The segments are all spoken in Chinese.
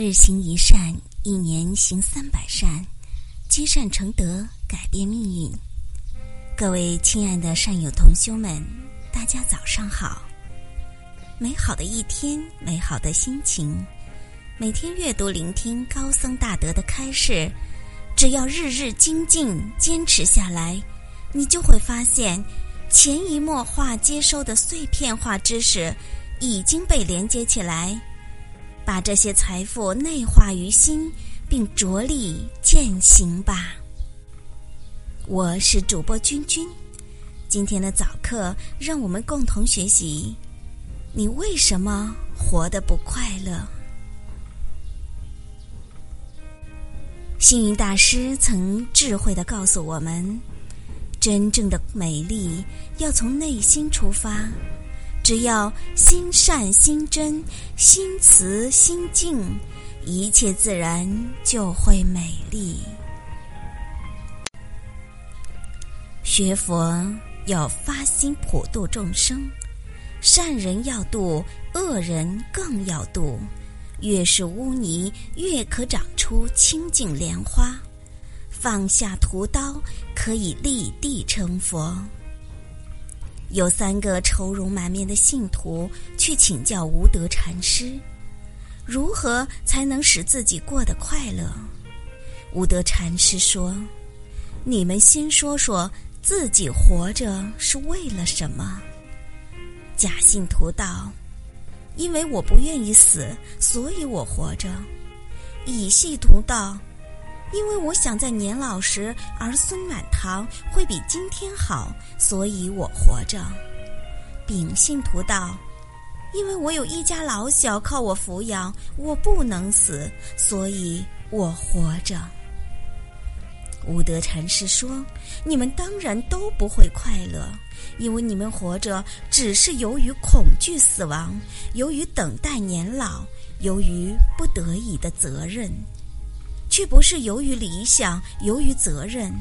日行一善，一年行三百善，积善成德，改变命运。各位亲爱的善友同修们，大家早上好！美好的一天，美好的心情，每天阅读聆听高僧大德的开示，只要日日精进，坚持下来，你就会发现，潜移默化接收的碎片化知识已经被连接起来。把这些财富内化于心，并着力践行吧。我是主播君君，今天的早课让我们共同学习：你为什么活得不快乐？星云大师曾智慧的告诉我们，真正的美丽要从内心出发。只要心善心真、心慈心静，一切自然就会美丽。学佛要发心普度众生，善人要度，恶人更要度。越是污泥，越可长出清净莲花。放下屠刀，可以立地成佛。有三个愁容满面的信徒去请教无德禅师，如何才能使自己过得快乐？无德禅师说：“你们先说说自己活着是为了什么？”假信徒道：“因为我不愿意死，所以我活着。”乙信徒道。因为我想在年老时儿孙满堂，会比今天好，所以我活着。秉信徒道：因为我有一家老小靠我抚养，我不能死，所以我活着。无德禅师说：你们当然都不会快乐，因为你们活着只是由于恐惧死亡，由于等待年老，由于不得已的责任。却不是由于理想，由于责任。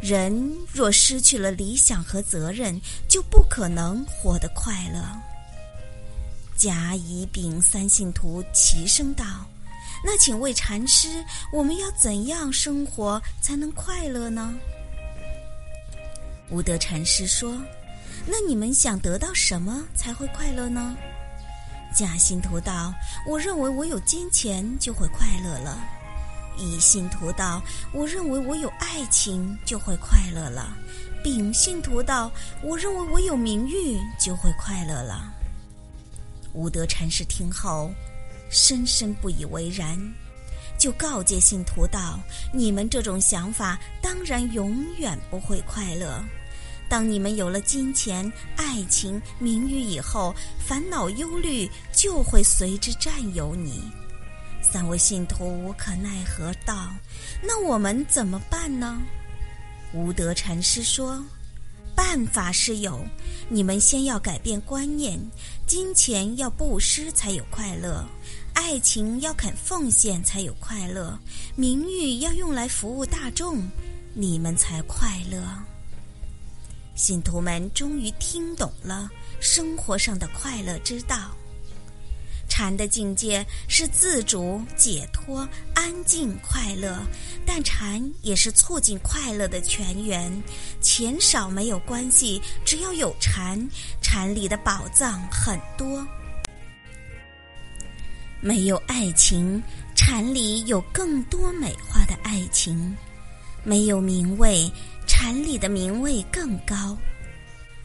人若失去了理想和责任，就不可能活得快乐。甲、乙、丙三信徒齐声道：“那请问禅师，我们要怎样生活才能快乐呢？”无德禅师说：“那你们想得到什么才会快乐呢？”甲信徒道：“我认为我有金钱就会快乐了。”以信徒道，我认为我有爱情就会快乐了；秉信徒道，我认为我有名誉就会快乐了。无德禅师听后，深深不以为然，就告诫信徒道：“你们这种想法，当然永远不会快乐。当你们有了金钱、爱情、名誉以后，烦恼、忧虑就会随之占有你。”三位信徒无可奈何道：“那我们怎么办呢？”无德禅师说：“办法是有，你们先要改变观念，金钱要布施才有快乐，爱情要肯奉献才有快乐，名誉要用来服务大众，你们才快乐。”信徒们终于听懂了生活上的快乐之道。禅的境界是自主、解脱、安静、快乐，但禅也是促进快乐的泉源。钱少没有关系，只要有禅，禅里的宝藏很多。没有爱情，禅里有更多美化的爱情；没有名位，禅里的名位更高。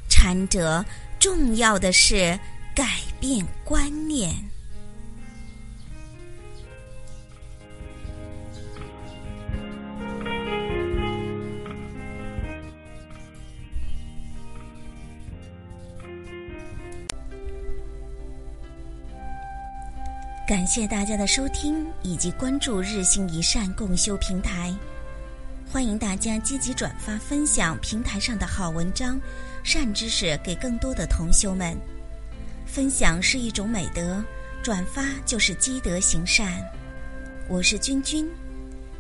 禅者重要的是改变观念。感谢大家的收听以及关注日行一善共修平台，欢迎大家积极转发分享平台上的好文章、善知识给更多的同修们。分享是一种美德，转发就是积德行善。我是君君，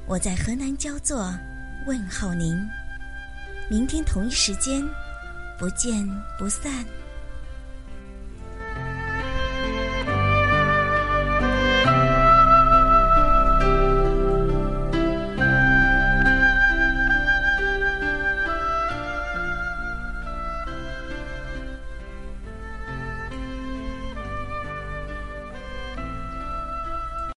我在河南焦作问候您。明天同一时间，不见不散。